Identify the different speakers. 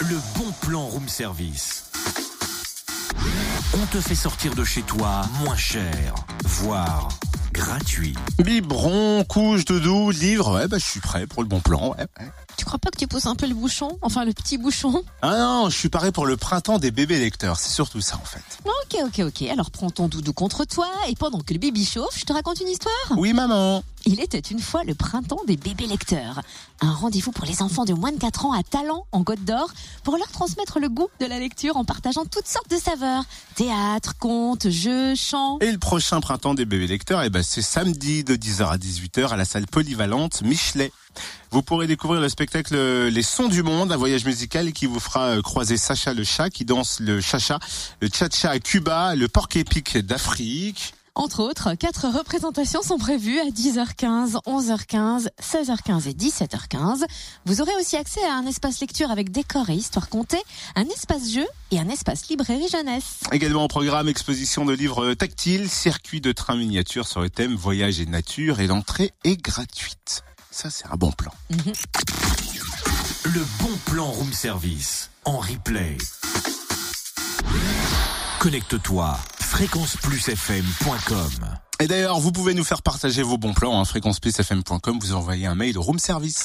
Speaker 1: Le bon plan room service. On te fait sortir de chez toi moins cher, voire gratuit.
Speaker 2: Biberon, couche, doudou, livre, ouais, bah, je suis prêt pour le bon plan, ouais, ouais.
Speaker 3: Tu crois pas que tu pousses un peu le bouchon Enfin, le petit bouchon?
Speaker 2: Ah non, je suis paré pour le printemps des bébés lecteurs, c'est surtout ça en fait.
Speaker 3: Ok, ok, ok. Alors prends ton doudou contre toi et pendant que le bébé chauffe, je te raconte une histoire?
Speaker 2: Oui maman
Speaker 3: Il était une fois le printemps des bébés lecteurs. Un rendez-vous pour les enfants de moins de 4 ans à Talent, en Côte d'Or, pour leur transmettre le goût de la lecture en partageant toutes sortes de saveurs. Théâtre, contes, jeux, chants.
Speaker 2: Et le prochain printemps des bébés lecteurs, eh ben, c'est samedi de 10h à 18h à la salle polyvalente Michelet. Vous pourrez découvrir le spectacle Les Sons du Monde, un voyage musical qui vous fera euh, croiser Sacha le chat qui danse le chacha, le cha-cha à Cuba, le porc épic d'Afrique.
Speaker 3: Entre autres, quatre représentations sont prévues à 10h15, 11h15, 16h15 et 17h15. Vous aurez aussi accès à un espace lecture avec décor et histoire contée, un espace jeu et un espace librairie jeunesse.
Speaker 2: Également au programme exposition de livres tactiles, circuit de train miniature sur le thème voyage et nature et l'entrée est gratuite. Ça, c'est un bon plan.
Speaker 1: Le bon plan room service en replay. Connecte-toi fréquenceplusfm.com.
Speaker 2: Et d'ailleurs, vous pouvez nous faire partager vos bons plans à fréquenceplusfm.com. Vous envoyez un mail au room service.